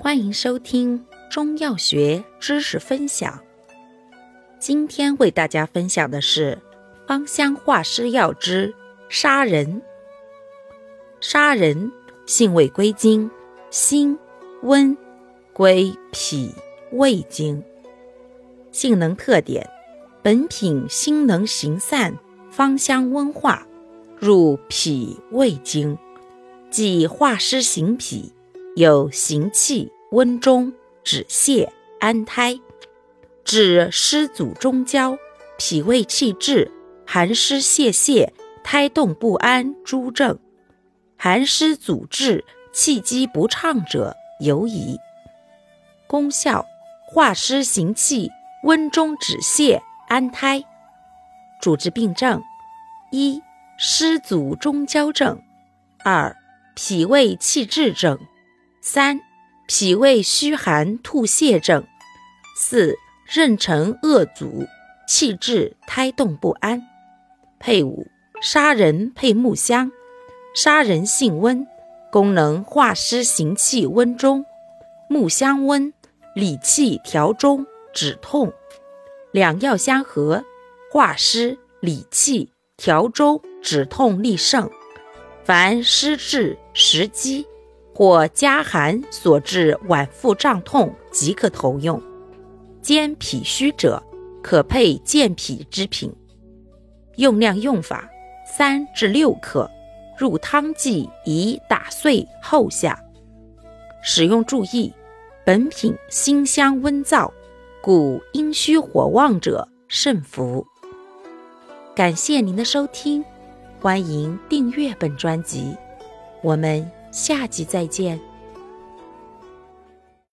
欢迎收听中药学知识分享。今天为大家分享的是芳香化湿药之砂仁。砂仁性味归经：辛、温，归脾、胃经。性能特点：本品辛能行散，芳香温化，入脾胃经，即化湿行脾。有行气、温中、止泻、安胎，治湿阻中焦、脾胃气滞、寒湿泄泻、胎动不安诸症。寒湿阻滞、气机不畅者尤宜。功效：化湿行气，温中止泻，安胎。主治病症：一、湿阻中焦症；二、脾胃气滞症。三、脾胃虚寒吐泻症；四、妊娠恶阻，气滞胎动不安。配伍：砂仁配木香。砂仁性温，功能化湿行气温中；木香温，理气调中止痛。两药相合，化湿理气调中止痛利胜。凡湿滞食积。或加寒所致脘腹胀痛，即可投用。兼脾虚者，可配健脾之品。用量用法：三至六克，入汤剂宜打碎后下。使用注意：本品辛香温燥，故阴虚火旺者慎服。感谢您的收听，欢迎订阅本专辑。我们。下集再见。